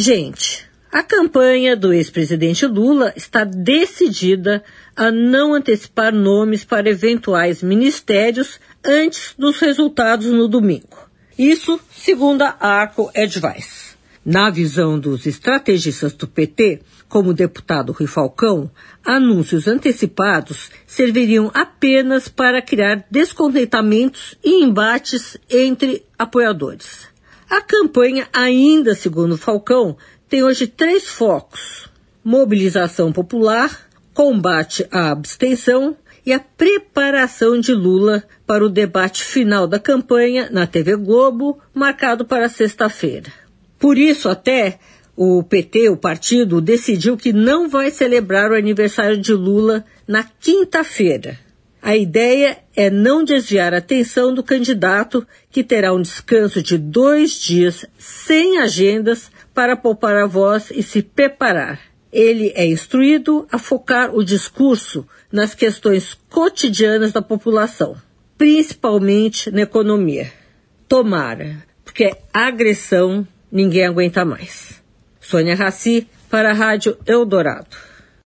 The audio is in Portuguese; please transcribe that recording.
Gente, a campanha do ex-presidente Lula está decidida a não antecipar nomes para eventuais ministérios antes dos resultados no domingo. Isso segundo a Arco Advice. Na visão dos estrategistas do PT, como o deputado Rui Falcão, anúncios antecipados serviriam apenas para criar descontentamentos e embates entre apoiadores. A campanha, ainda segundo Falcão, tem hoje três focos: mobilização popular, combate à abstenção e a preparação de Lula para o debate final da campanha na TV Globo, marcado para sexta-feira. Por isso, até o PT, o partido, decidiu que não vai celebrar o aniversário de Lula na quinta-feira. A ideia é não desviar a atenção do candidato, que terá um descanso de dois dias sem agendas para poupar a voz e se preparar. Ele é instruído a focar o discurso nas questões cotidianas da população, principalmente na economia. Tomara, porque agressão ninguém aguenta mais. Sônia Raci, para a Rádio Eldorado.